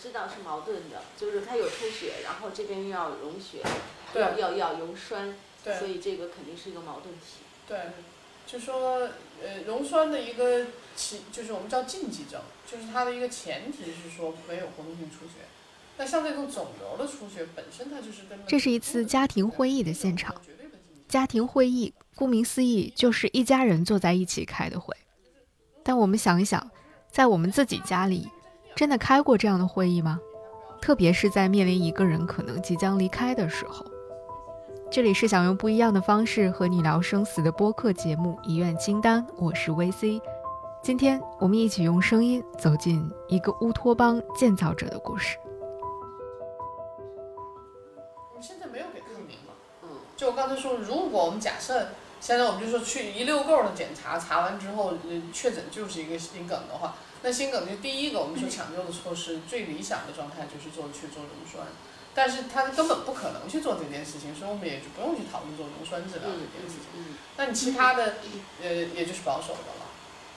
知道是矛盾的，就是它有出血，然后这边又要溶血，对要要要溶栓，对所以这个肯定是一个矛盾体。对，就说呃溶栓的一个其就是我们叫禁忌症，就是它的一个前提是说没有活动性出血。那像这种肿瘤的出血本身它就是跟这是一次家庭会议的现场绝对的禁忌家庭会议，顾名思义就是一家人坐在一起开的会。但我们想一想，在我们自己家里，真的开过这样的会议吗？特别是在面临一个人可能即将离开的时候。这里是想用不一样的方式和你聊生死的播客节目《遗愿清单》，我是 VC。今天我们一起用声音走进一个乌托邦建造者的故事。我们现在没有给抗凝嘛？嗯，就我刚才说，如果我们假设现在我们就说去一溜够的检查，查完之后呃确诊就是一个心梗的话，那心梗就第一个我们说抢救的措施，最理想的状态就是做去做溶栓，但是他根本不可能去做这件事情，所以我们也就不用去讨论做溶栓治疗嗯这件事情。嗯那你其他的呃也就是保守的了，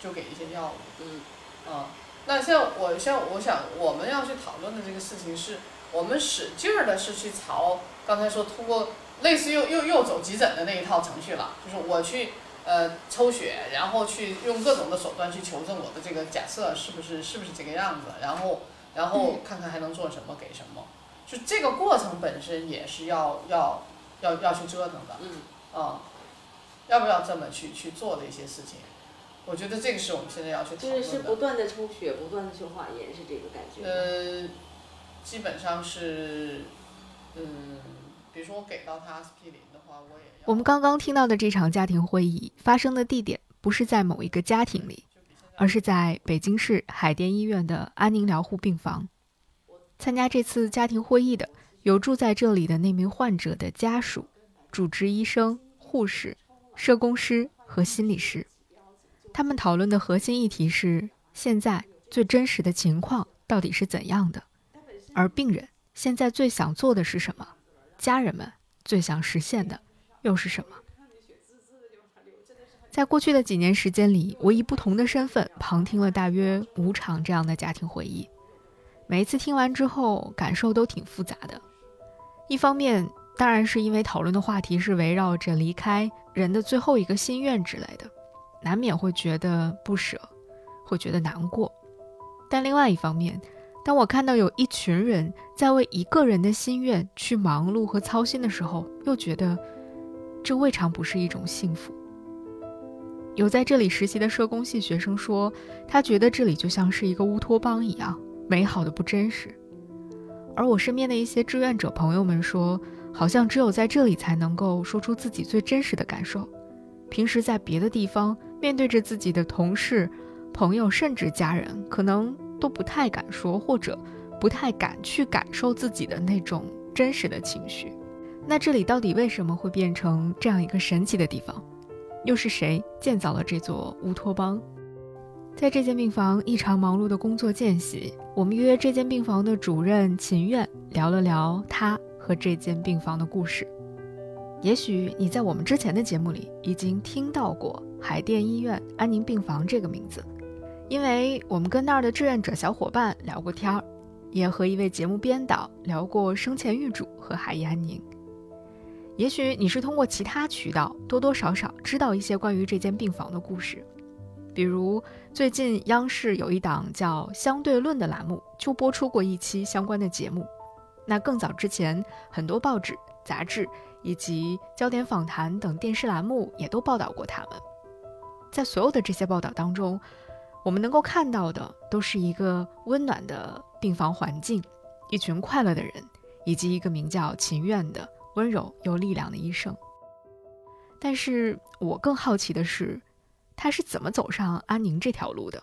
就给一些药物。嗯啊，那像我像我想我们要去讨论的这个事情是，我们使劲儿的是去朝刚才说通过类似又又又走急诊的那一套程序了，就是我去呃抽血，然后去用各种的手段去求证我的这个假设是不是是不是这个样子，然后然后看看还能做什么给什么，就这个过程本身也是要要要要去折腾的。嗯啊，要不要这么去去做的一些事情，我觉得这个是我们现在要去讨就是是。不断的抽血，不断的去化验，是这个感觉。呃，基本上是，嗯，比如说我给到他阿司匹林的话，我也要。我们刚刚听到的这场家庭会议发生的地点不是在某一个家庭里，而是在北京市海淀医院的安宁疗护病房。参加这次家庭会议的有住在这里的那名患者的家属、主治医生、护士、社工师和心理师。他们讨论的核心议题是现在最真实的情况到底是怎样的，而病人现在最想做的是什么，家人们最想实现的又是什么？在过去的几年时间里，我以不同的身份旁听了大约五场这样的家庭会议。每一次听完之后，感受都挺复杂的。一方面，当然是因为讨论的话题是围绕着离开人的最后一个心愿之类的，难免会觉得不舍，会觉得难过。但另外一方面，当我看到有一群人在为一个人的心愿去忙碌和操心的时候，又觉得这未尝不是一种幸福。有在这里实习的社工系学生说，他觉得这里就像是一个乌托邦一样，美好的不真实。而我身边的一些志愿者朋友们说，好像只有在这里才能够说出自己最真实的感受。平时在别的地方面对着自己的同事、朋友，甚至家人，可能都不太敢说，或者不太敢去感受自己的那种真实的情绪。那这里到底为什么会变成这样一个神奇的地方？又是谁建造了这座乌托邦？在这间病房异常忙碌的工作间隙，我们约这间病房的主任秦苑聊了聊他和这间病房的故事。也许你在我们之前的节目里已经听到过海淀医院安宁病房这个名字，因为我们跟那儿的志愿者小伙伴聊过天儿，也和一位节目编导聊过生前预嘱和海医安宁。也许你是通过其他渠道多多少少知道一些关于这间病房的故事，比如最近央视有一档叫《相对论》的栏目就播出过一期相关的节目。那更早之前，很多报纸、杂志以及焦点访谈等电视栏目也都报道过他们。在所有的这些报道当中，我们能够看到的都是一个温暖的病房环境，一群快乐的人，以及一个名叫秦苑的。温柔又力量的医生。但是我更好奇的是，他是怎么走上安宁这条路的，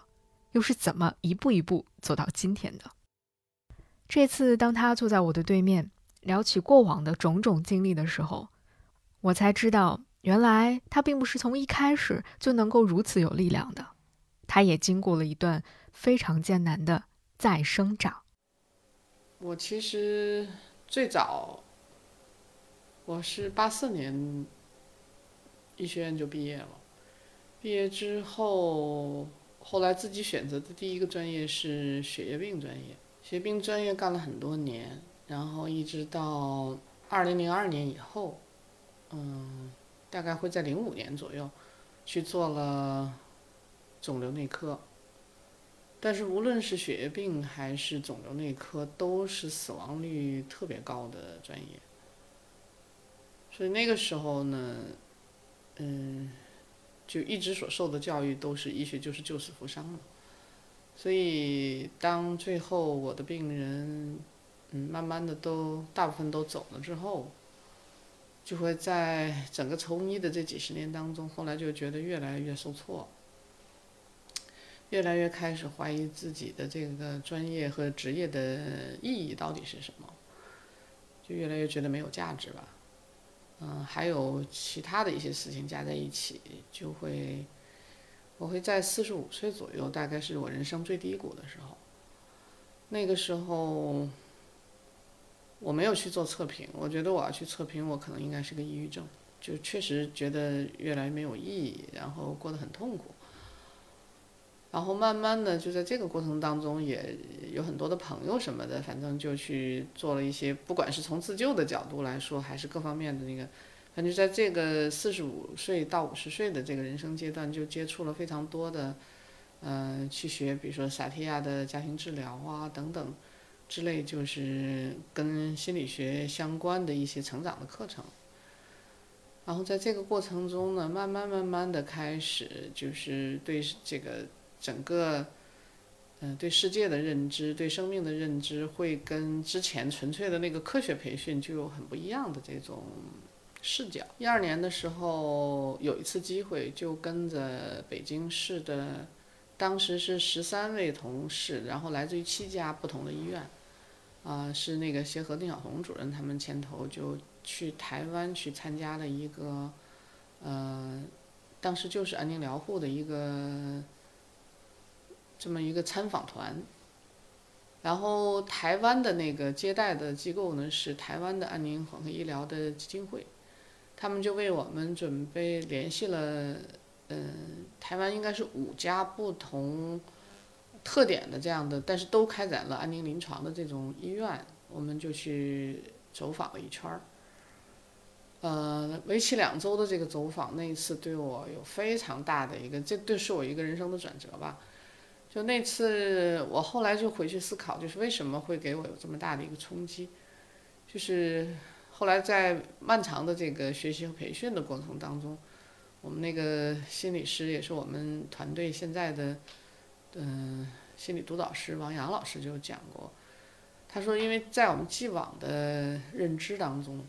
又是怎么一步一步走到今天的？这次当他坐在我的对面，聊起过往的种种经历的时候，我才知道，原来他并不是从一开始就能够如此有力量的，他也经过了一段非常艰难的再生长。我其实最早。我是八四年医学院就毕业了，毕业之后，后来自己选择的第一个专业是血液病专业，血液病专业干了很多年，然后一直到二零零二年以后，嗯，大概会在零五年左右，去做了肿瘤内科。但是无论是血液病还是肿瘤内科，都是死亡率特别高的专业。所以那个时候呢，嗯，就一直所受的教育都是医学就是救死扶伤嘛。所以当最后我的病人，嗯，慢慢的都大部分都走了之后，就会在整个从医的这几十年当中，后来就觉得越来越受挫。越来越开始怀疑自己的这个专业和职业的意义到底是什么，就越来越觉得没有价值吧。嗯，还有其他的一些事情加在一起，就会，我会在四十五岁左右，大概是我人生最低谷的时候。那个时候，我没有去做测评，我觉得我要去测评，我可能应该是个抑郁症，就确实觉得越来越没有意义，然后过得很痛苦。然后慢慢的就在这个过程当中，也有很多的朋友什么的，反正就去做了一些，不管是从自救的角度来说，还是各方面的那个，反正在这个四十五岁到五十岁的这个人生阶段，就接触了非常多的，嗯，去学，比如说萨提亚的家庭治疗啊等等，之类，就是跟心理学相关的一些成长的课程。然后在这个过程中呢，慢慢慢慢的开始，就是对这个。整个，嗯，对世界的认知，对生命的认知，会跟之前纯粹的那个科学培训就有很不一样的这种视角。一二年的时候，有一次机会，就跟着北京市的，当时是十三位同事，然后来自于七家不同的医院，啊，是那个协和丁晓红主任他们牵头，就去台湾去参加了一个，呃，当时就是安宁疗护的一个。这么一个参访团，然后台湾的那个接待的机构呢是台湾的安宁混合医疗的基金会，他们就为我们准备联系了，嗯，台湾应该是五家不同特点的这样的，但是都开展了安宁临床的这种医院，我们就去走访了一圈儿，呃，为期两周的这个走访，那一次对我有非常大的一个，这对是我一个人生的转折吧。就那次，我后来就回去思考，就是为什么会给我有这么大的一个冲击，就是后来在漫长的这个学习和培训的过程当中，我们那个心理师也是我们团队现在的，嗯，心理督导师王阳老师就讲过，他说，因为在我们既往的认知当中，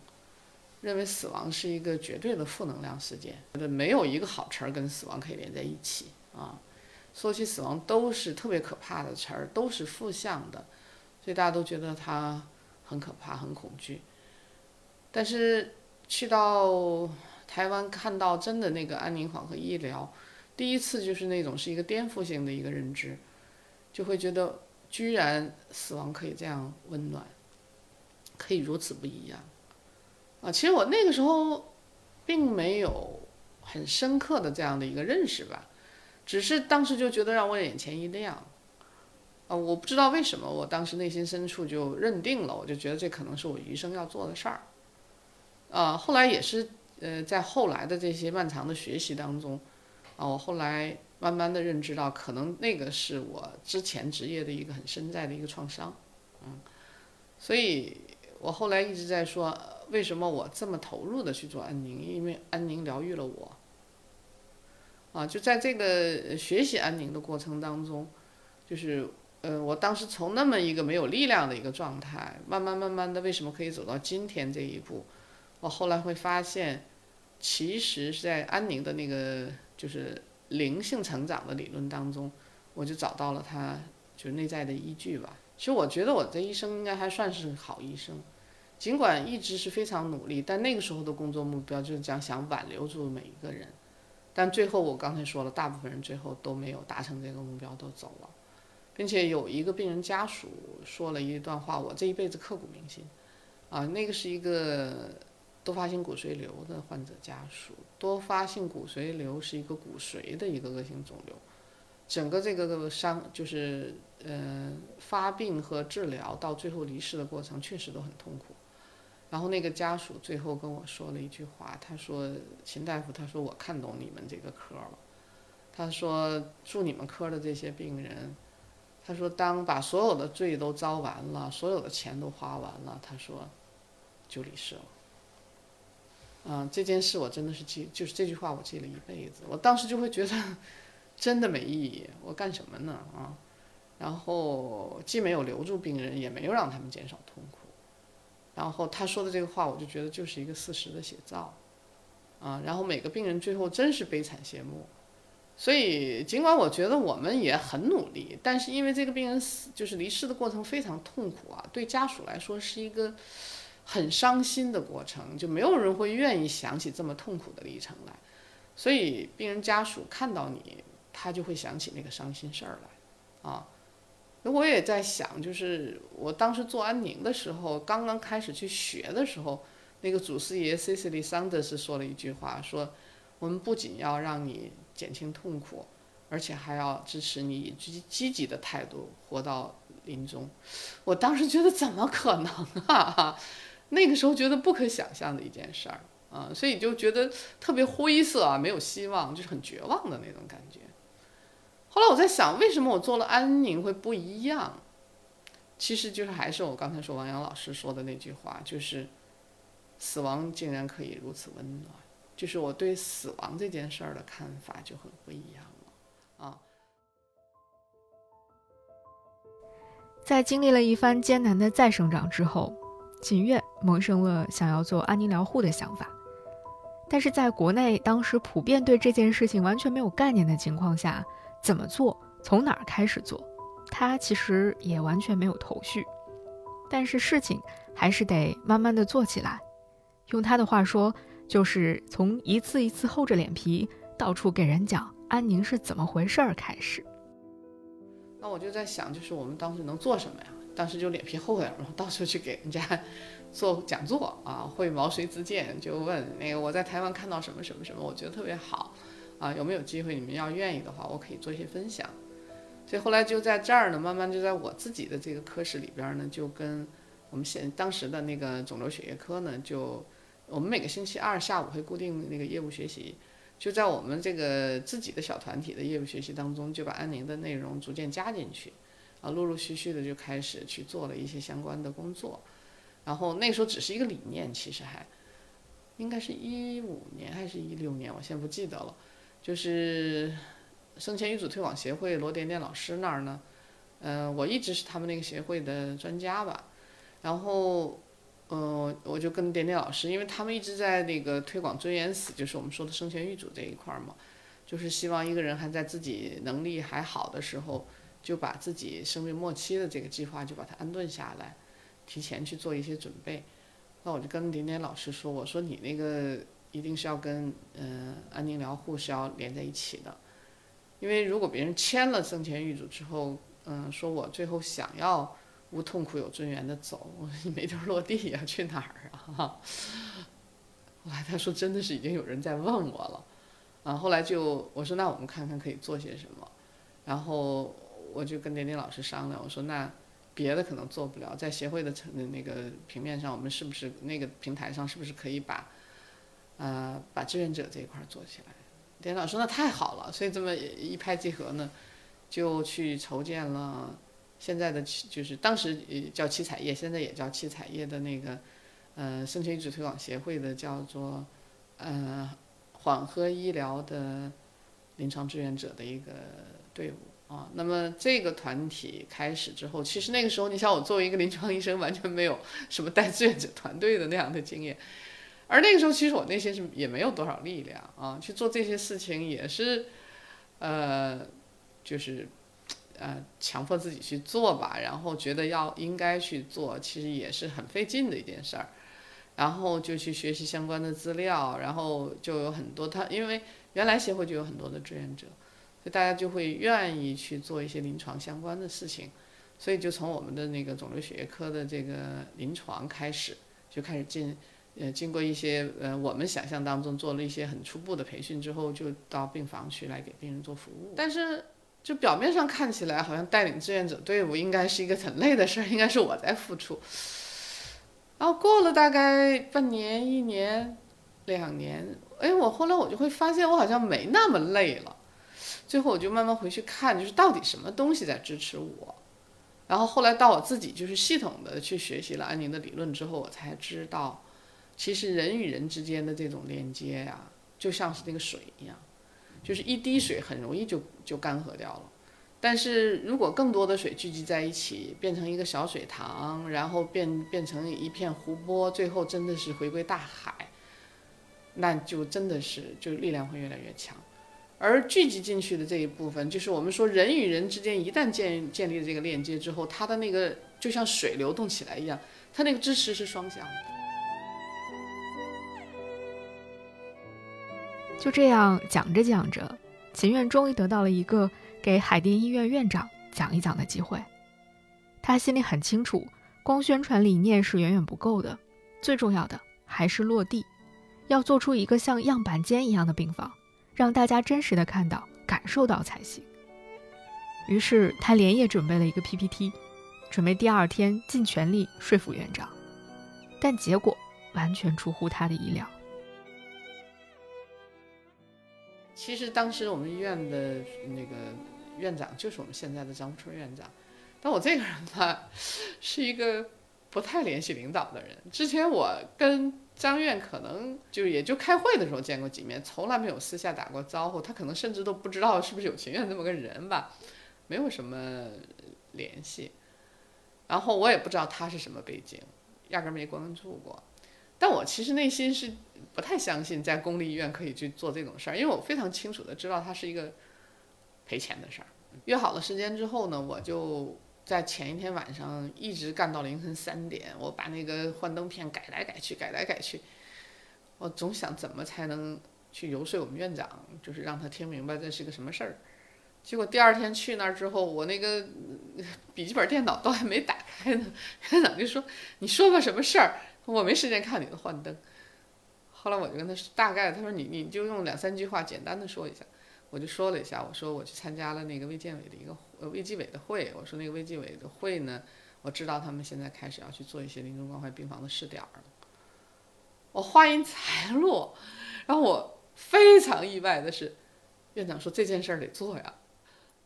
认为死亡是一个绝对的负能量事件，觉得没有一个好词儿跟死亡可以连在一起啊。说起死亡都是特别可怕的词儿，都是负向的，所以大家都觉得它很可怕、很恐惧。但是去到台湾看到真的那个安宁缓和医疗，第一次就是那种是一个颠覆性的一个认知，就会觉得居然死亡可以这样温暖，可以如此不一样。啊，其实我那个时候并没有很深刻的这样的一个认识吧。只是当时就觉得让我眼前一亮，啊，我不知道为什么，我当时内心深处就认定了，我就觉得这可能是我余生要做的事儿，啊，后来也是，呃，在后来的这些漫长的学习当中，啊，我后来慢慢的认知到，可能那个是我之前职业的一个很深在的一个创伤，嗯，所以我后来一直在说，为什么我这么投入的去做安宁，因为安宁疗愈了我。啊，就在这个学习安宁的过程当中，就是，呃，我当时从那么一个没有力量的一个状态，慢慢慢慢的，为什么可以走到今天这一步？我后来会发现，其实是在安宁的那个就是灵性成长的理论当中，我就找到了它就是内在的依据吧。其实我觉得我这一生应该还算是好医生，尽管一直是非常努力，但那个时候的工作目标就是讲想挽留住每一个人。但最后我刚才说了，大部分人最后都没有达成这个目标，都走了，并且有一个病人家属说了一段话，我这一辈子刻骨铭心。啊，那个是一个多发性骨髓瘤的患者家属，多发性骨髓瘤是一个骨髓的一个恶性肿瘤，整个这个伤就是呃发病和治疗到最后离世的过程确实都很痛苦。然后那个家属最后跟我说了一句话，他说：“秦大夫，他说我看懂你们这个科了。他说住你们科的这些病人，他说当把所有的罪都遭完了，所有的钱都花完了，他说就离世了。嗯，这件事我真的是记，就是这句话我记了一辈子。我当时就会觉得 真的没意义，我干什么呢啊？然后既没有留住病人，也没有让他们减少痛苦。”然后他说的这个话，我就觉得就是一个事实的写照，啊，然后每个病人最后真是悲惨谢幕，所以尽管我觉得我们也很努力，但是因为这个病人死就是离世的过程非常痛苦啊，对家属来说是一个很伤心的过程，就没有人会愿意想起这么痛苦的历程来，所以病人家属看到你，他就会想起那个伤心事儿来，啊。那我也在想，就是我当时做安宁的时候，刚刚开始去学的时候，那个祖师爷 Cecily Sanders 说了一句话，说我们不仅要让你减轻痛苦，而且还要支持你以积积极的态度活到临终。我当时觉得怎么可能啊？那个时候觉得不可想象的一件事儿啊，所以就觉得特别灰色啊，没有希望，就是很绝望的那种感觉。后来我在想，为什么我做了安宁会不一样？其实就是还是我刚才说王阳老师说的那句话，就是死亡竟然可以如此温暖，就是我对死亡这件事儿的看法就很不一样了啊。在经历了一番艰难的再生长之后，锦月萌生了想要做安宁疗护的想法，但是在国内当时普遍对这件事情完全没有概念的情况下。怎么做？从哪儿开始做？他其实也完全没有头绪。但是事情还是得慢慢的做起来。用他的话说，就是从一次一次厚着脸皮到处给人讲安宁是怎么回事儿开始。那我就在想，就是我们当时能做什么呀？当时就脸皮厚点，然后到处去给人家 做讲座啊，会毛遂自荐，就问那个我在台湾看到什么什么什么，我觉得特别好。啊，有没有机会？你们要愿意的话，我可以做一些分享。所以后来就在这儿呢，慢慢就在我自己的这个科室里边呢，就跟我们现当时的那个肿瘤血液科呢，就我们每个星期二下午会固定那个业务学习，就在我们这个自己的小团体的业务学习当中，就把安宁的内容逐渐加进去，啊，陆陆续续的就开始去做了一些相关的工作。然后那时候只是一个理念，其实还应该是一五年还是一六年，我现在不记得了。就是生前遗嘱推广协会罗点点老师那儿呢，嗯，我一直是他们那个协会的专家吧，然后，嗯，我就跟点点老师，因为他们一直在那个推广尊严死，就是我们说的生前遗嘱这一块儿嘛，就是希望一个人还在自己能力还好的时候，就把自己生命末期的这个计划就把它安顿下来，提前去做一些准备。那我就跟点点老师说，我说你那个。一定是要跟嗯安宁疗护是要连在一起的，因为如果别人签了生前预嘱之后，嗯，说我最后想要无痛苦有尊严的走，我说你没地儿落地呀，去哪儿啊？后来他说真的是已经有人在问我了，啊，后来就我说那我们看看可以做些什么，然后我就跟点点老师商量，我说那别的可能做不了，在协会的层那个平面上，我们是不是那个平台上是不是可以把。呃，把志愿者这一块做起来，典老说那太好了，所以这么一拍即合呢，就去筹建了现在的就是当时叫七彩业，现在也叫七彩业的那个呃生存遗嘱推广协会的叫做呃缓和医疗的临床志愿者的一个队伍啊。那么这个团体开始之后，其实那个时候你像我作为一个临床医生，完全没有什么带志愿者团队的那样的经验。而那个时候，其实我内心是也没有多少力量啊，去做这些事情也是，呃，就是，呃，强迫自己去做吧。然后觉得要应该去做，其实也是很费劲的一件事儿。然后就去学习相关的资料，然后就有很多他，因为原来协会就有很多的志愿者，所以大家就会愿意去做一些临床相关的事情。所以就从我们的那个肿瘤血液科的这个临床开始，就开始进。呃，经过一些呃，我们想象当中做了一些很初步的培训之后，就到病房去来给病人做服务。但是就表面上看起来好像带领志愿者队伍应该是一个很累的事儿，应该是我在付出。然后过了大概半年、一年、两年，哎，我后来我就会发现我好像没那么累了。最后我就慢慢回去看，就是到底什么东西在支持我。然后后来到我自己就是系统的去学习了安宁的理论之后，我才知道，其实人与人之间的这种连接呀，就像是那个水一样，就是一滴水很容易就就干涸掉了。但是如果更多的水聚集在一起，变成一个小水塘，然后变变成一片湖泊，最后真的是回归大海，那就真的是就力量会越来越强。而聚集进去的这一部分，就是我们说人与人之间一旦建建立了这个链接之后，它的那个就像水流动起来一样，它那个支持是双向的。就这样讲着讲着，秦院终于得到了一个给海淀医院院长讲一讲的机会。他心里很清楚，光宣传理念是远远不够的，最重要的还是落地，要做出一个像样板间一样的病房。让大家真实的看到、感受到才行。于是他连夜准备了一个 PPT，准备第二天尽全力说服院长。但结果完全出乎他的意料。其实当时我们医院的那个院长就是我们现在的张春院长，但我这个人吧，是一个不太联系领导的人。之前我跟张院可能就也就开会的时候见过几面，从来没有私下打过招呼。他可能甚至都不知道是不是有秦院这么个人吧，没有什么联系。然后我也不知道他是什么背景，压根没关注过。但我其实内心是不太相信在公立医院可以去做这种事儿，因为我非常清楚的知道它是一个赔钱的事儿。约好了时间之后呢，我就。在前一天晚上一直干到凌晨三点，我把那个幻灯片改来改去，改来改去。我总想怎么才能去游说我们院长，就是让他听明白这是个什么事儿。结果第二天去那儿之后，我那个笔记本电脑都还没打开呢，院长就说：“你说个，什么事儿？我没时间看你的幻灯。”后来我就跟他说大概，他说：“你你就用两三句话简单的说一下。”我就说了一下，我说我去参加了那个卫健委的一个呃卫计委的会，我说那个卫计委的会呢，我知道他们现在开始要去做一些临终关怀病房的试点了。我话音才落，然后我非常意外的是，院长说这件事儿得做呀，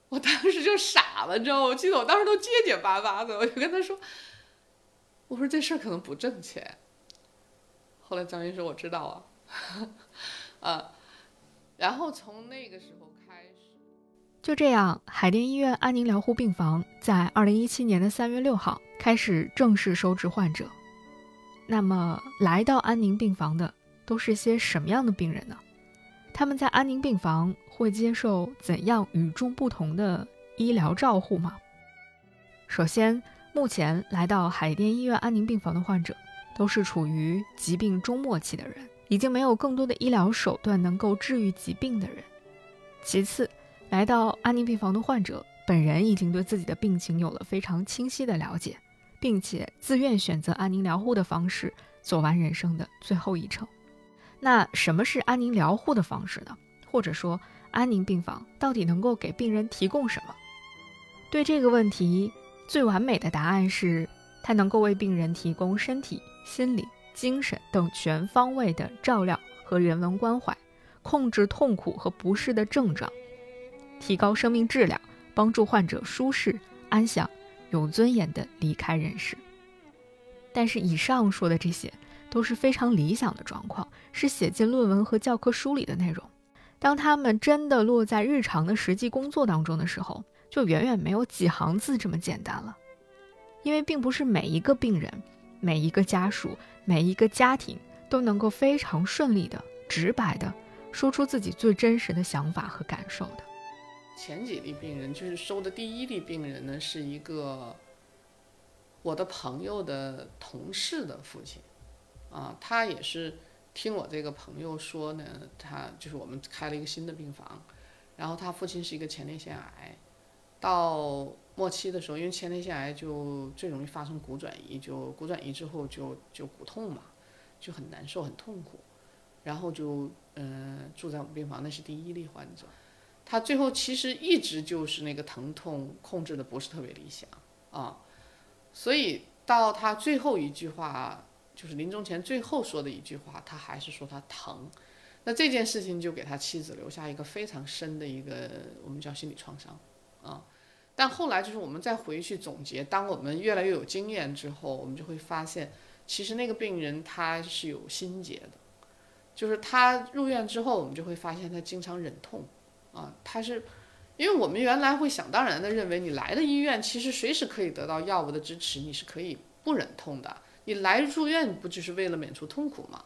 我当时就傻了，你知道吗？我记得我当时都结结巴巴的，我就跟他说，我说这事儿可能不挣钱。后来张云说我知道啊，啊。然后从那个时候开始，就这样，海淀医院安宁疗护病房在二零一七年的三月六号开始正式收治患者。那么，来到安宁病房的都是些什么样的病人呢？他们在安宁病房会接受怎样与众不同的医疗照护吗？首先，目前来到海淀医院安宁病房的患者都是处于疾病中末期的人。已经没有更多的医疗手段能够治愈疾病的人。其次，来到安宁病房的患者本人已经对自己的病情有了非常清晰的了解，并且自愿选择安宁疗护的方式走完人生的最后一程。那什么是安宁疗护的方式呢？或者说，安宁病房到底能够给病人提供什么？对这个问题，最完美的答案是，它能够为病人提供身体、心理。精神等全方位的照料和人文关怀，控制痛苦和不适的症状，提高生命质量，帮助患者舒适、安详、有尊严地离开人世。但是，以上说的这些都是非常理想的状况，是写进论文和教科书里的内容。当他们真的落在日常的实际工作当中的时候，就远远没有几行字这么简单了。因为并不是每一个病人。每一个家属，每一个家庭都能够非常顺利的、直白的说出自己最真实的想法和感受的。前几例病人，就是收的第一例病人呢，是一个我的朋友的同事的父亲，啊，他也是听我这个朋友说呢，他就是我们开了一个新的病房，然后他父亲是一个前列腺癌，到。末期的时候，因为前列腺癌就最容易发生骨转移，就骨转移之后就就骨痛嘛，就很难受很痛苦，然后就嗯住在我们病房，那是第一例患者。他最后其实一直就是那个疼痛控制的不是特别理想啊，所以到他最后一句话，就是临终前最后说的一句话，他还是说他疼。那这件事情就给他妻子留下一个非常深的一个我们叫心理创伤啊。但后来就是我们再回去总结，当我们越来越有经验之后，我们就会发现，其实那个病人他是有心结的，就是他入院之后，我们就会发现他经常忍痛。啊，他是，因为我们原来会想当然的认为，你来的医院其实随时可以得到药物的支持，你是可以不忍痛的。你来住院不就是为了免除痛苦吗？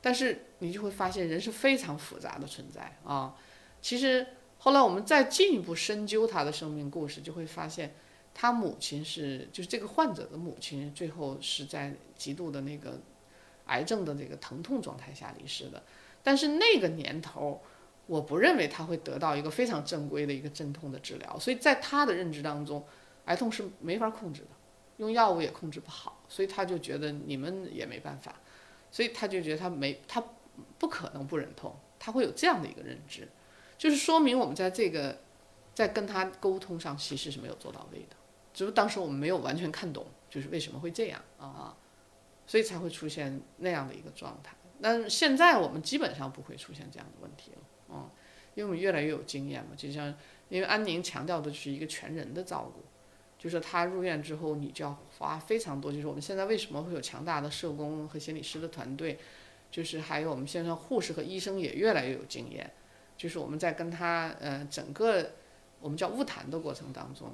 但是你就会发现，人是非常复杂的存在啊。其实后来我们再进一步深究他的生命故事，就会发现，他母亲是，就是这个患者的母亲，最后是在极度的那个癌症的这个疼痛状态下离世的。但是那个年头。我不认为他会得到一个非常正规的一个镇痛的治疗，所以在他的认知当中，癌痛是没法控制的，用药物也控制不好，所以他就觉得你们也没办法，所以他就觉得他没他不可能不忍痛，他会有这样的一个认知，就是说明我们在这个在跟他沟通上其实是没有做到位的，只是当时我们没有完全看懂，就是为什么会这样啊，所以才会出现那样的一个状态。那现在我们基本上不会出现这样的问题了。嗯，因为我们越来越有经验嘛，就像因为安宁强调的就是一个全人的照顾，就是他入院之后，你就要花非常多。就是我们现在为什么会有强大的社工和心理师的团队，就是还有我们现在护士和医生也越来越有经验。就是我们在跟他呃整个我们叫物谈的过程当中，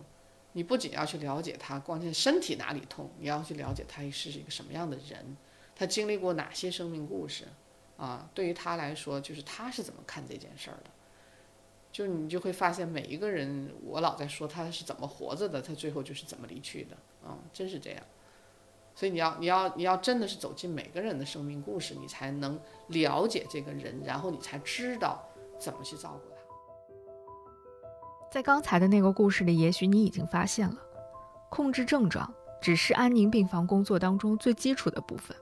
你不仅要去了解他关键身体哪里痛，你要去了解他是一个什么样的人，他经历过哪些生命故事。啊，对于他来说，就是他是怎么看这件事儿的，就你就会发现每一个人，我老在说他是怎么活着的，他最后就是怎么离去的，嗯，真是这样。所以你要你要你要真的是走进每个人的生命故事，你才能了解这个人，然后你才知道怎么去照顾他。在刚才的那个故事里，也许你已经发现了，控制症状只是安宁病房工作当中最基础的部分。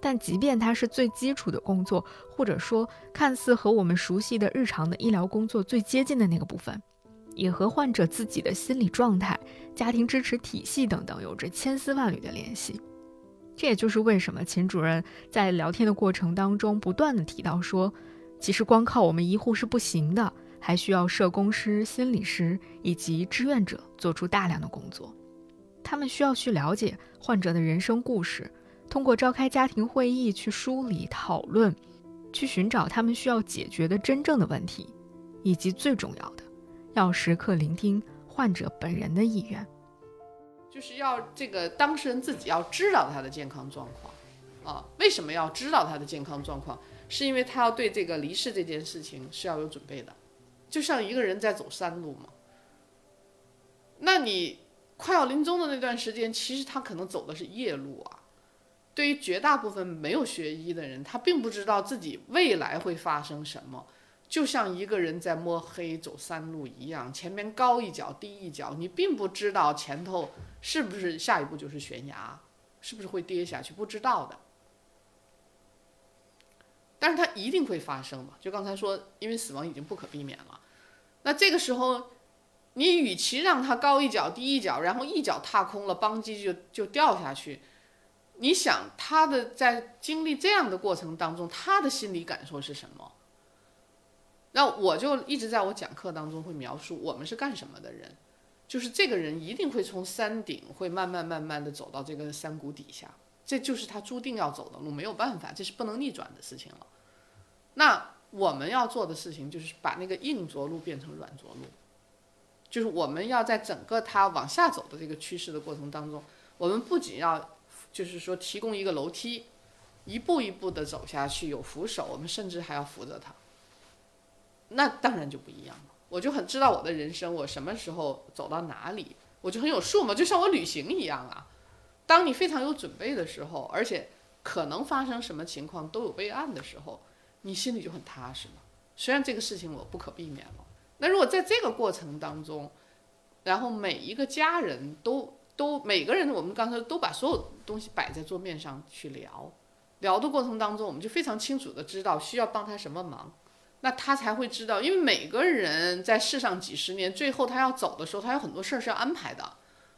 但即便它是最基础的工作，或者说看似和我们熟悉的日常的医疗工作最接近的那个部分，也和患者自己的心理状态、家庭支持体系等等有着千丝万缕的联系。这也就是为什么秦主任在聊天的过程当中不断的提到说，其实光靠我们医护是不行的，还需要社工师、心理师以及志愿者做出大量的工作，他们需要去了解患者的人生故事。通过召开家庭会议去梳理、讨论，去寻找他们需要解决的真正的问题，以及最重要的，要时刻聆听患者本人的意愿，就是要这个当事人自己要知道他的健康状况啊。为什么要知道他的健康状况？是因为他要对这个离世这件事情是要有准备的，就像一个人在走山路嘛。那你快要临终的那段时间，其实他可能走的是夜路啊。对于绝大部分没有学医的人，他并不知道自己未来会发生什么，就像一个人在摸黑走山路一样，前面高一脚低一脚，你并不知道前头是不是下一步就是悬崖，是不是会跌下去，不知道的。但是它一定会发生嘛？就刚才说，因为死亡已经不可避免了，那这个时候，你与其让他高一脚低一脚，然后一脚踏空了，邦机就就掉下去。你想他的在经历这样的过程当中，他的心理感受是什么？那我就一直在我讲课当中会描述我们是干什么的人，就是这个人一定会从山顶会慢慢慢慢的走到这个山谷底下，这就是他注定要走的路，没有办法，这是不能逆转的事情了。那我们要做的事情就是把那个硬着陆变成软着陆，就是我们要在整个它往下走的这个趋势的过程当中，我们不仅要。就是说，提供一个楼梯，一步一步的走下去，有扶手，我们甚至还要扶着它。那当然就不一样了。我就很知道我的人生，我什么时候走到哪里，我就很有数嘛。就像我旅行一样啊。当你非常有准备的时候，而且可能发生什么情况都有备案的时候，你心里就很踏实了。虽然这个事情我不可避免了。那如果在这个过程当中，然后每一个家人都。都每个人，我们刚才都把所有东西摆在桌面上去聊，聊的过程当中，我们就非常清楚的知道需要帮他什么忙。那他才会知道，因为每个人在世上几十年，最后他要走的时候，他有很多事儿是要安排的，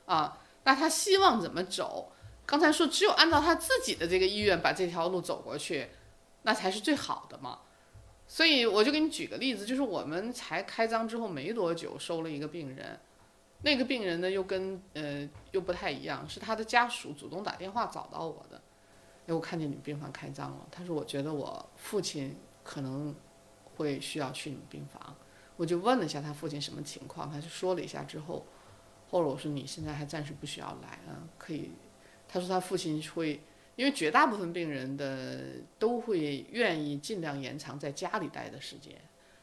啊，那他希望怎么走？刚才说只有按照他自己的这个意愿把这条路走过去，那才是最好的嘛。所以我就给你举个例子，就是我们才开张之后没多久收了一个病人，那个病人呢又跟呃又不太一样，是他的家属主动打电话找到我的，哎，我看见你们病房开张了，他说我觉得我父亲可能会需要去你们病房，我就问了一下他父亲什么情况，他就说了一下之后，后来我说你现在还暂时不需要来啊，可以，他说他父亲会。因为绝大部分病人的都会愿意尽量延长在家里待的时间，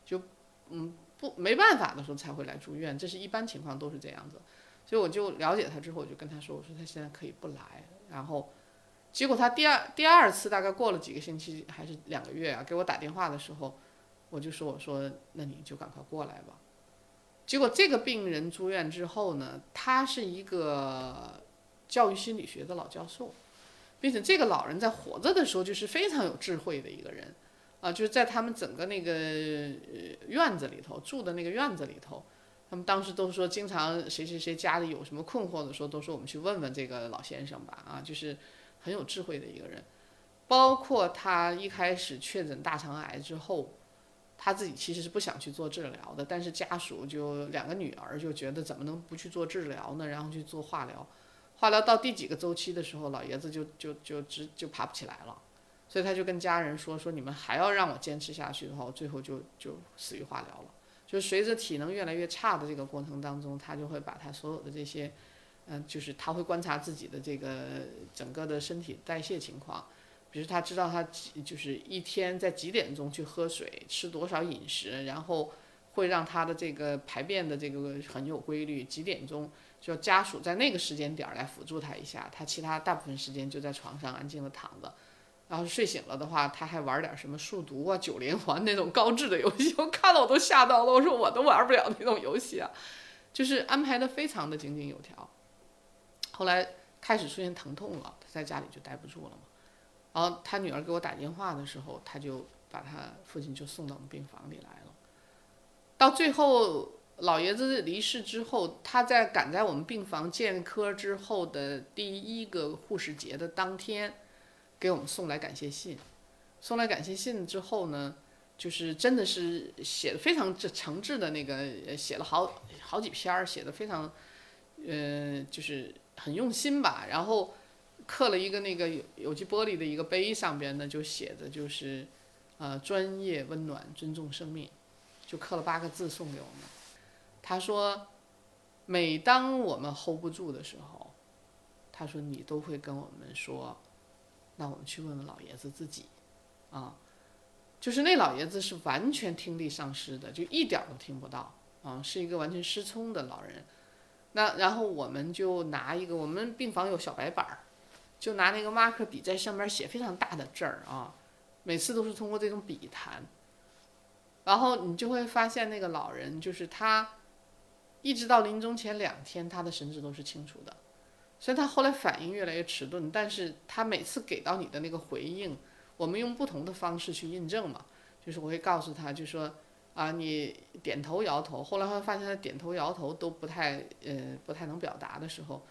就嗯不没办法的时候才会来住院，这是一般情况都是这样子。所以我就了解他之后，我就跟他说，我说他现在可以不来。然后结果他第二第二次大概过了几个星期还是两个月啊，给我打电话的时候，我就说我说那你就赶快过来吧。结果这个病人住院之后呢，他是一个教育心理学的老教授。并且这个老人在活着的时候就是非常有智慧的一个人，啊，就是在他们整个那个院子里头住的那个院子里头，他们当时都说，经常谁谁谁家里有什么困惑的时候，都说我们去问问这个老先生吧，啊，就是很有智慧的一个人。包括他一开始确诊大肠癌之后，他自己其实是不想去做治疗的，但是家属就两个女儿就觉得怎么能不去做治疗呢？然后去做化疗。化疗到第几个周期的时候，老爷子就就就直就爬不起来了，所以他就跟家人说说你们还要让我坚持下去的话，我最后就就死于化疗了。就随着体能越来越差的这个过程当中，他就会把他所有的这些，嗯，就是他会观察自己的这个整个的身体代谢情况，比如他知道他就是一天在几点钟去喝水，吃多少饮食，然后会让他的这个排便的这个很有规律，几点钟。就家属在那个时间点儿来辅助他一下，他其他大部分时间就在床上安静的躺着，然后睡醒了的话，他还玩点什么数独啊、九连环那种高智的游戏，我看了我都吓到了，我说我都玩不了那种游戏啊，就是安排的非常的井井有条。后来开始出现疼痛了，他在家里就待不住了嘛，然后他女儿给我打电话的时候，他就把他父亲就送到我们病房里来了，到最后。老爷子离世之后，他在赶在我们病房建科之后的第一个护士节的当天，给我们送来感谢信。送来感谢信之后呢，就是真的是写的非常诚挚的那个，写了好好几篇儿，写的非常，呃，就是很用心吧。然后刻了一个那个有有机玻璃的一个碑，上边呢就写的就是，呃，专业、温暖、尊重生命，就刻了八个字送给我们。他说：“每当我们 hold 不住的时候，他说你都会跟我们说，那我们去问问老爷子自己，啊，就是那老爷子是完全听力丧失的，就一点都听不到，啊，是一个完全失聪的老人。那然后我们就拿一个，我们病房有小白板儿，就拿那个马克笔在上面写非常大的字儿啊，每次都是通过这种笔谈，然后你就会发现那个老人就是他。”一直到临终前两天，他的神志都是清楚的，所以他后来反应越来越迟钝。但是他每次给到你的那个回应，我们用不同的方式去印证嘛，就是我会告诉他，就说啊，你点头摇头。后来会发现他点头摇头都不太呃不太能表达的时候，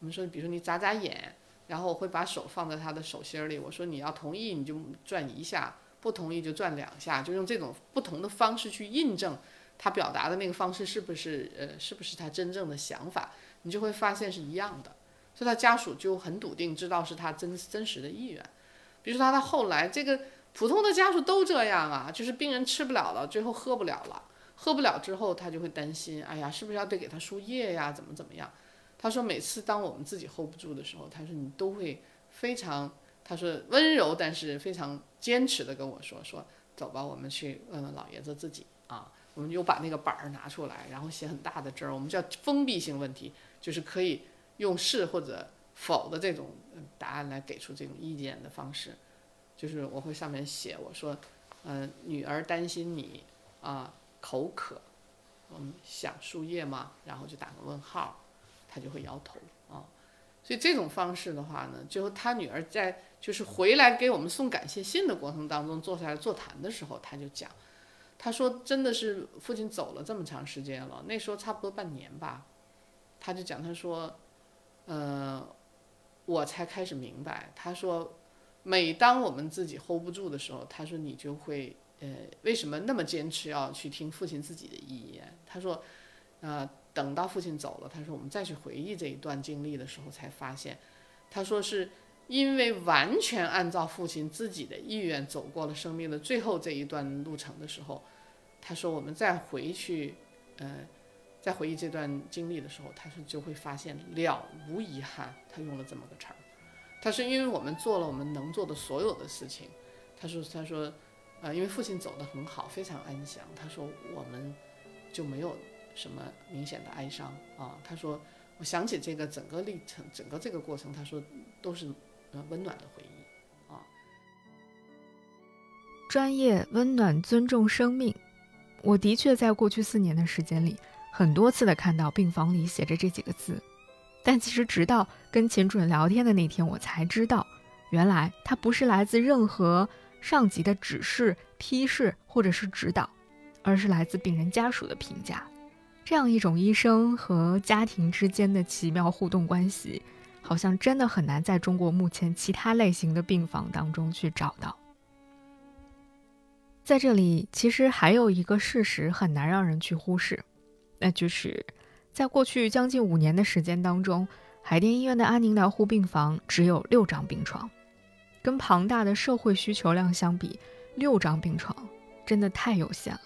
我们说，比如说你眨眨眼，然后我会把手放在他的手心里，我说你要同意你就转一下，不同意就转两下，就用这种不同的方式去印证。他表达的那个方式是不是呃是不是他真正的想法？你就会发现是一样的，所以他家属就很笃定知道是他真真实的意愿。比如说他到后来这个普通的家属都这样啊，就是病人吃不了了，最后喝不了了，喝不了之后他就会担心，哎呀，是不是要得给他输液呀？怎么怎么样？他说每次当我们自己 hold 不住的时候，他说你都会非常，他说温柔但是非常坚持的跟我说说，走吧，我们去问问老爷子自己啊。我们又把那个板儿拿出来，然后写很大的字儿，我们叫封闭性问题，就是可以用是或者否的这种答案来给出这种意见的方式。就是我会上面写，我说，嗯，女儿担心你啊口渴，嗯，想输液吗？然后就打个问号，他就会摇头啊。所以这种方式的话呢，就他女儿在就是回来给我们送感谢信的过程当中，坐下来座谈的时候，他就讲。他说真的是父亲走了这么长时间了，那时候差不多半年吧，他就讲他说，呃，我才开始明白，他说，每当我们自己 hold 不住的时候，他说你就会呃为什么那么坚持要去听父亲自己的意见？他说，呃，等到父亲走了，他说我们再去回忆这一段经历的时候，才发现，他说是。因为完全按照父亲自己的意愿走过了生命的最后这一段路程的时候，他说我们再回去，呃，再回忆这段经历的时候，他说就会发现了无遗憾。他用了这么个词儿，他说因为我们做了我们能做的所有的事情，他说他说，呃，因为父亲走得很好，非常安详。他说我们就没有什么明显的哀伤啊。他说我想起这个整个历程，整个这个过程，他说都是。温暖的回忆，啊，专业、温暖、尊重生命。我的确在过去四年的时间里，很多次的看到病房里写着这几个字，但其实直到跟秦主任聊天的那天，我才知道，原来它不是来自任何上级的指示、批示或者是指导，而是来自病人家属的评价。这样一种医生和家庭之间的奇妙互动关系。好像真的很难在中国目前其他类型的病房当中去找到。在这里，其实还有一个事实很难让人去忽视，那就是在过去将近五年的时间当中，海淀医院的安宁疗护病房只有六张病床，跟庞大的社会需求量相比，六张病床真的太有限了。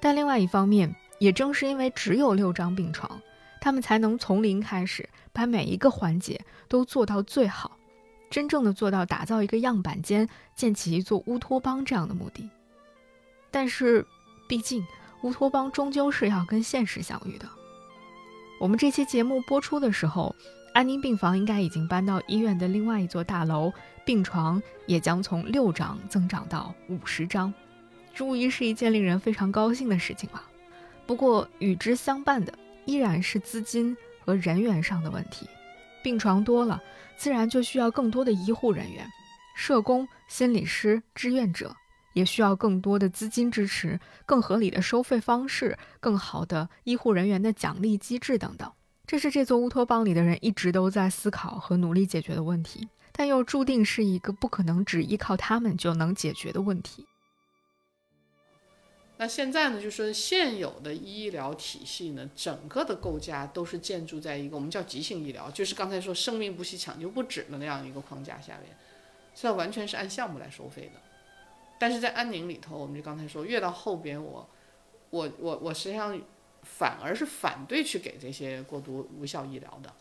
但另外一方面，也正是因为只有六张病床。他们才能从零开始，把每一个环节都做到最好，真正的做到打造一个样板间，建起一座乌托邦这样的目的。但是，毕竟乌托邦终究是要跟现实相遇的。我们这期节目播出的时候，安宁病房应该已经搬到医院的另外一座大楼，病床也将从六张增长到五十张，这无疑是一件令人非常高兴的事情了。不过，与之相伴的。依然是资金和人员上的问题，病床多了，自然就需要更多的医护人员、社工、心理师、志愿者，也需要更多的资金支持、更合理的收费方式、更好的医护人员的奖励机制等等。这是这座乌托邦里的人一直都在思考和努力解决的问题，但又注定是一个不可能只依靠他们就能解决的问题。那现在呢，就是现有的医疗体系呢，整个的构架都是建筑在一个我们叫急性医疗，就是刚才说生命不息、抢救不止的那样一个框架下面，这完全是按项目来收费的。但是在安宁里头，我们就刚才说，越到后边，我，我，我，我实际上反而是反对去给这些过度无效医疗的。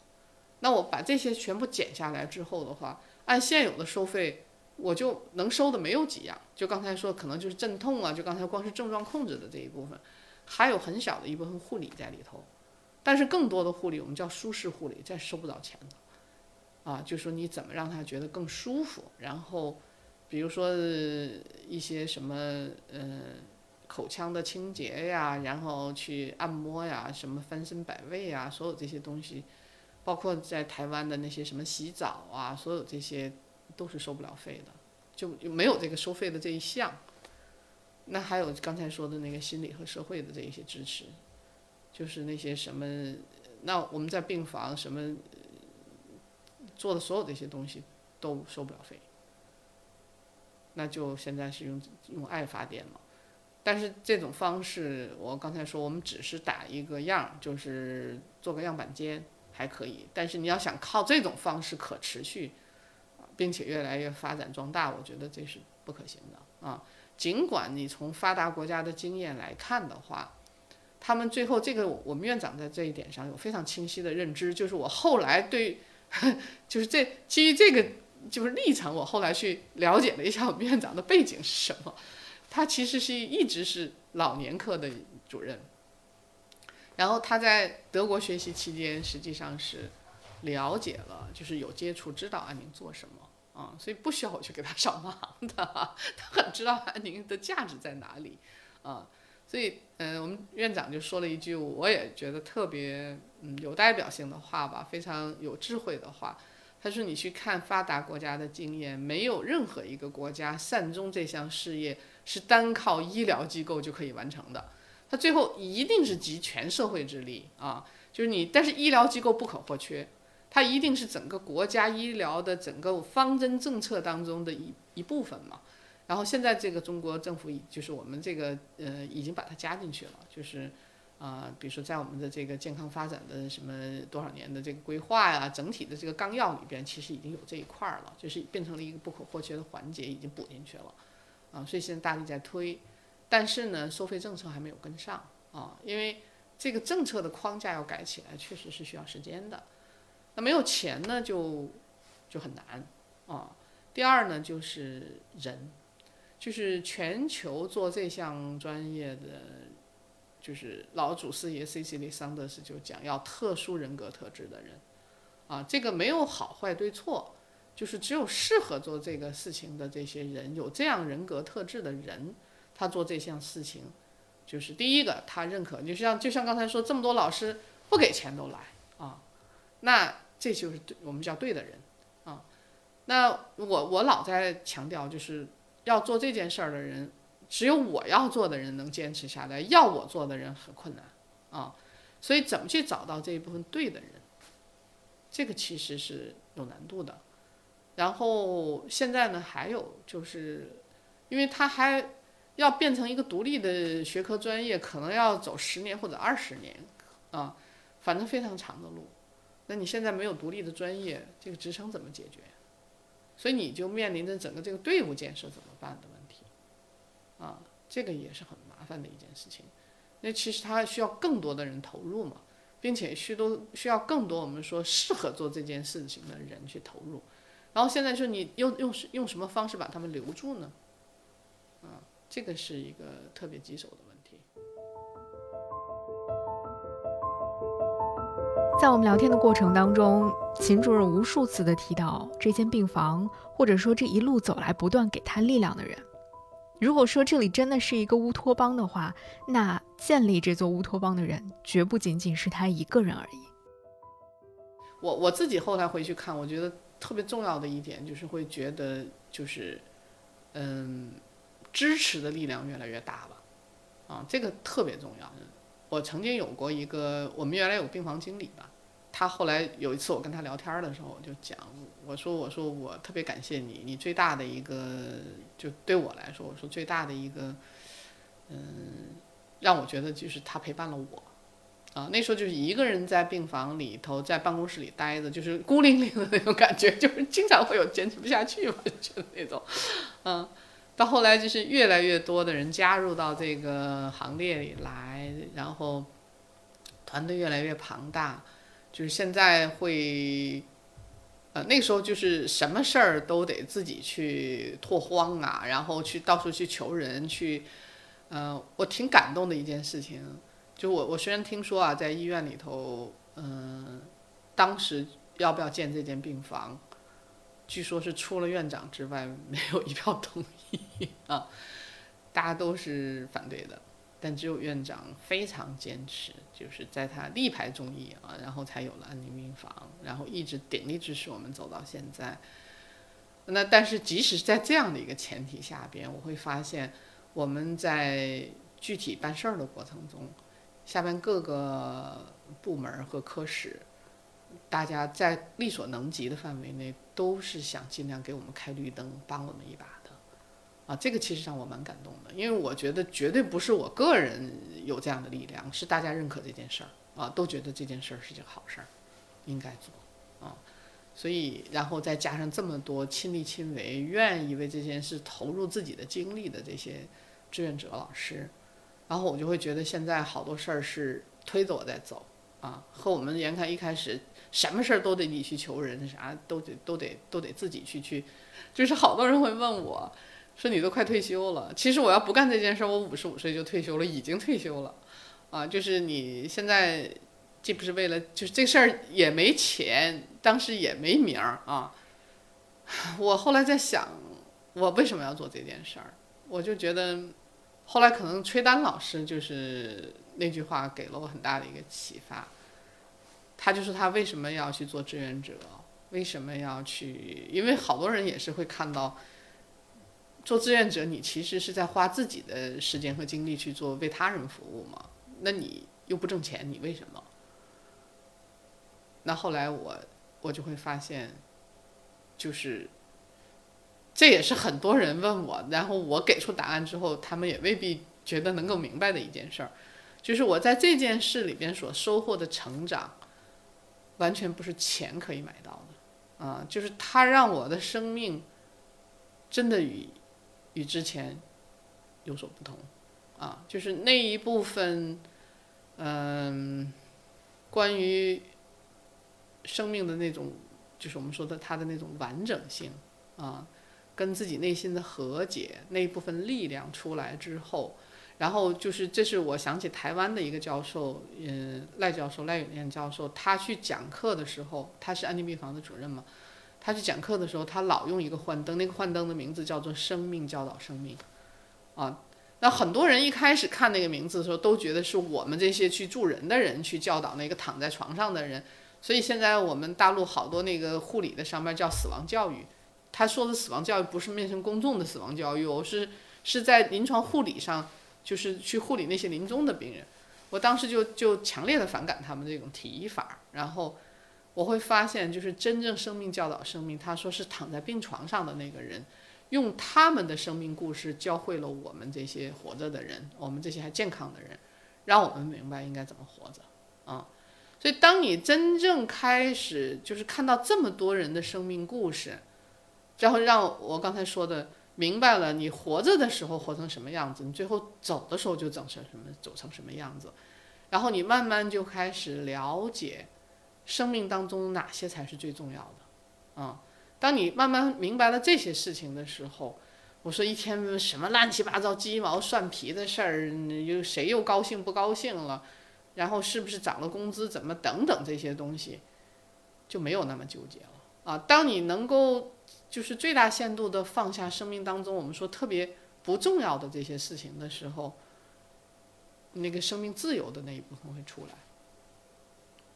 那我把这些全部减下来之后的话，按现有的收费。我就能收的没有几样，就刚才说可能就是镇痛啊，就刚才光是症状控制的这一部分，还有很小的一部分护理在里头，但是更多的护理我们叫舒适护理，这收不着钱的，啊，就说你怎么让他觉得更舒服，然后比如说一些什么呃口腔的清洁呀，然后去按摩呀，什么翻身摆位啊，所有这些东西，包括在台湾的那些什么洗澡啊，所有这些。都是收不了费的，就没有这个收费的这一项。那还有刚才说的那个心理和社会的这一些支持，就是那些什么，那我们在病房什么做的所有这些东西都收不了费。那就现在是用用爱发电嘛，但是这种方式，我刚才说我们只是打一个样，就是做个样板间还可以，但是你要想靠这种方式可持续。并且越来越发展壮大，我觉得这是不可行的啊！尽管你从发达国家的经验来看的话，他们最后这个我们院长在这一点上有非常清晰的认知，就是我后来对，就是这基于这个就是历程，我后来去了解了一下我们院长的背景是什么，他其实是一直是老年科的主任，然后他在德国学习期间实际上是了解了，就是有接触，知道安宁做什么。啊，所以不需要我去给他上忙的，他很知道安宁的价值在哪里，啊，所以嗯，我们院长就说了一句，我也觉得特别嗯有代表性的话吧，非常有智慧的话，他说你去看发达国家的经验，没有任何一个国家善终这项事业是单靠医疗机构就可以完成的，它最后一定是集全社会之力啊，就是你，但是医疗机构不可或缺，它一定是整个国家医疗的整个方针政策当中的一一部分嘛。然后现在这个中国政府就是我们这个呃已经把它加进去了，就是啊、比如说在我们的这个健康发展的什么多少年的这个规划呀，整体的这个纲要里边，其实已经有这一块了，就是变成了一个不可或缺的环节，已经补进去了。啊，所以现在大力在推，但是呢，收费政策还没有跟上啊，因为这个政策的框架要改起来，确实是需要时间的。那没有钱呢，就就很难啊。第二呢，就是人，就是全球做这项专业的，就是老祖师爷 C.C. 里桑德斯就讲要特殊人格特质的人啊，这个没有好坏对错。就是只有适合做这个事情的这些人，有这样人格特质的人，他做这项事情，就是第一个他认可。就像就像刚才说，这么多老师不给钱都来啊，那这就是对我们叫对的人啊。那我我老在强调，就是要做这件事儿的人，只有我要做的人能坚持下来，要我做的人很困难啊。所以怎么去找到这一部分对的人，这个其实是有难度的。然后现在呢，还有就是，因为它还要变成一个独立的学科专业，可能要走十年或者二十年，啊，反正非常长的路。那你现在没有独立的专业，这个职称怎么解决？所以你就面临着整个这个队伍建设怎么办的问题，啊，这个也是很麻烦的一件事情。那其实它需要更多的人投入嘛，并且需都需要更多我们说适合做这件事情的人去投入。然后现在说你用用用什么方式把他们留住呢？啊，这个是一个特别棘手的在我们聊天的过程当中，秦主任无数次的提到这间病房，或者说这一路走来不断给他力量的人。如果说这里真的是一个乌托邦的话，那建立这座乌托邦的人，绝不仅仅是他一个人而已。我我自己后来回去看，我觉得特别重要的一点就是会觉得就是，嗯，支持的力量越来越大了，啊，这个特别重要。我曾经有过一个，我们原来有病房经理吧，他后来有一次我跟他聊天的时候，我就讲，我说我说我特别感谢你，你最大的一个就对我来说，我说最大的一个，嗯，让我觉得就是他陪伴了我。啊，那时候就是一个人在病房里头，在办公室里待着，就是孤零零的那种感觉，就是经常会有坚持不下去嘛，就觉得那种，嗯，到后来就是越来越多的人加入到这个行列里来，然后团队越来越庞大，就是现在会，呃，那时候就是什么事儿都得自己去拓荒啊，然后去到处去求人去，呃，我挺感动的一件事情。就我我虽然听说啊，在医院里头，嗯，当时要不要建这间病房，据说是除了院长之外没有一票同意 啊，大家都是反对的，但只有院长非常坚持，就是在他力排众议啊，然后才有了安宁病房，然后一直鼎力支持我们走到现在。那但是即使在这样的一个前提下边，我会发现我们在具体办事儿的过程中。下边各个部门和科室，大家在力所能及的范围内，都是想尽量给我们开绿灯，帮我们一把，啊，这个其实让我蛮感动的，因为我觉得绝对不是我个人有这样的力量，是大家认可这件事儿，啊，都觉得这件事儿是件好事儿，应该做，啊，所以然后再加上这么多亲力亲为、愿意为这件事投入自己的精力的这些志愿者老师。然后我就会觉得现在好多事儿是推着我在走啊，和我们原看一开始什么事儿都得你去求人，啥都得都得都得自己去去，就是好多人会问我，说你都快退休了，其实我要不干这件事儿，我五十五岁就退休了，已经退休了，啊，就是你现在既不是为了，就是这事儿也没钱，当时也没名儿啊，我后来在想，我为什么要做这件事儿，我就觉得。后来可能崔丹老师就是那句话给了我很大的一个启发，他就说他为什么要去做志愿者，为什么要去？因为好多人也是会看到做志愿者，你其实是在花自己的时间和精力去做为他人服务嘛？那你又不挣钱，你为什么？那后来我我就会发现，就是这也是很多人问我，然后我给出答案之后，他们也未必觉得能够明白的一件事儿，就是我在这件事里边所收获的成长，完全不是钱可以买到的，啊，就是它让我的生命真的与与之前有所不同，啊，就是那一部分，嗯，关于。生命的那种，就是我们说的它的那种完整性啊，跟自己内心的和解那一部分力量出来之后，然后就是这是我想起台湾的一个教授，嗯，赖教授赖永念教授，他去讲课的时候，他是安宁病房的主任嘛，他去讲课的时候，他老用一个幻灯，那个幻灯的名字叫做“生命教导生命”，啊，那很多人一开始看那个名字的时候，都觉得是我们这些去助人的人去教导那个躺在床上的人。所以现在我们大陆好多那个护理的上面叫死亡教育，他说的死亡教育不是面向公众的死亡教育，我是是在临床护理上，就是去护理那些临终的病人。我当时就就强烈的反感他们这种提法，然后我会发现，就是真正生命教导生命，他说是躺在病床上的那个人，用他们的生命故事教会了我们这些活着的人，我们这些还健康的人，让我们明白应该怎么活着，啊。所以，当你真正开始就是看到这么多人的生命故事，然后让我刚才说的明白了，你活着的时候活成什么样子，你最后走的时候就走成什么，走成什么样子，然后你慢慢就开始了解生命当中哪些才是最重要的，啊，当你慢慢明白了这些事情的时候，我说一天什么乱七八糟鸡毛蒜皮的事儿，又谁又高兴不高兴了？然后是不是涨了工资？怎么等等这些东西，就没有那么纠结了啊！当你能够就是最大限度的放下生命当中我们说特别不重要的这些事情的时候，那个生命自由的那一部分会出来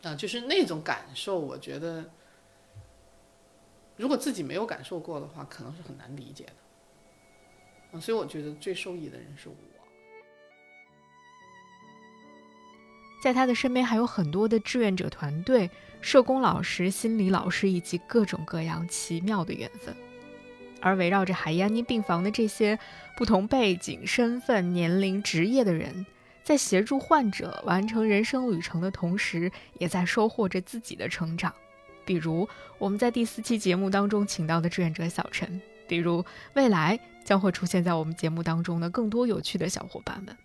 啊！就是那种感受，我觉得如果自己没有感受过的话，可能是很难理解的啊！所以我觉得最受益的人是我。在他的身边还有很多的志愿者团队、社工老师、心理老师以及各种各样奇妙的缘分。而围绕着海医安宁病房的这些不同背景、身份、年龄、职业的人，在协助患者完成人生旅程的同时，也在收获着自己的成长。比如我们在第四期节目当中请到的志愿者小陈，比如未来将会出现在我们节目当中的更多有趣的小伙伴们。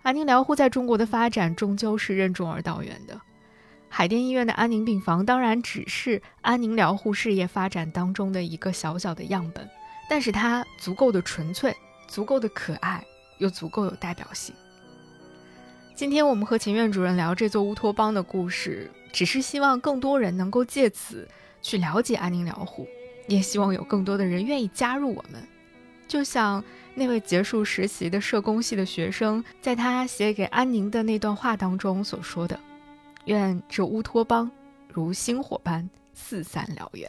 安宁疗护在中国的发展终究是任重而道远的。海淀医院的安宁病房当然只是安宁疗护事业发展当中的一个小小的样本，但是它足够的纯粹，足够的可爱，又足够有代表性。今天我们和秦院主任聊这座乌托邦的故事，只是希望更多人能够借此去了解安宁疗护，也希望有更多的人愿意加入我们，就像。那位结束实习的社工系的学生，在他写给安宁的那段话当中所说的：“愿这乌托邦如星火般四散燎原。”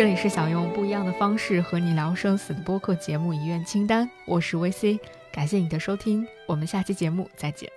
这里是想用不一样的方式和你聊生死的播客节目《遗愿清单》，我是 VC。感谢你的收听，我们下期节目再见。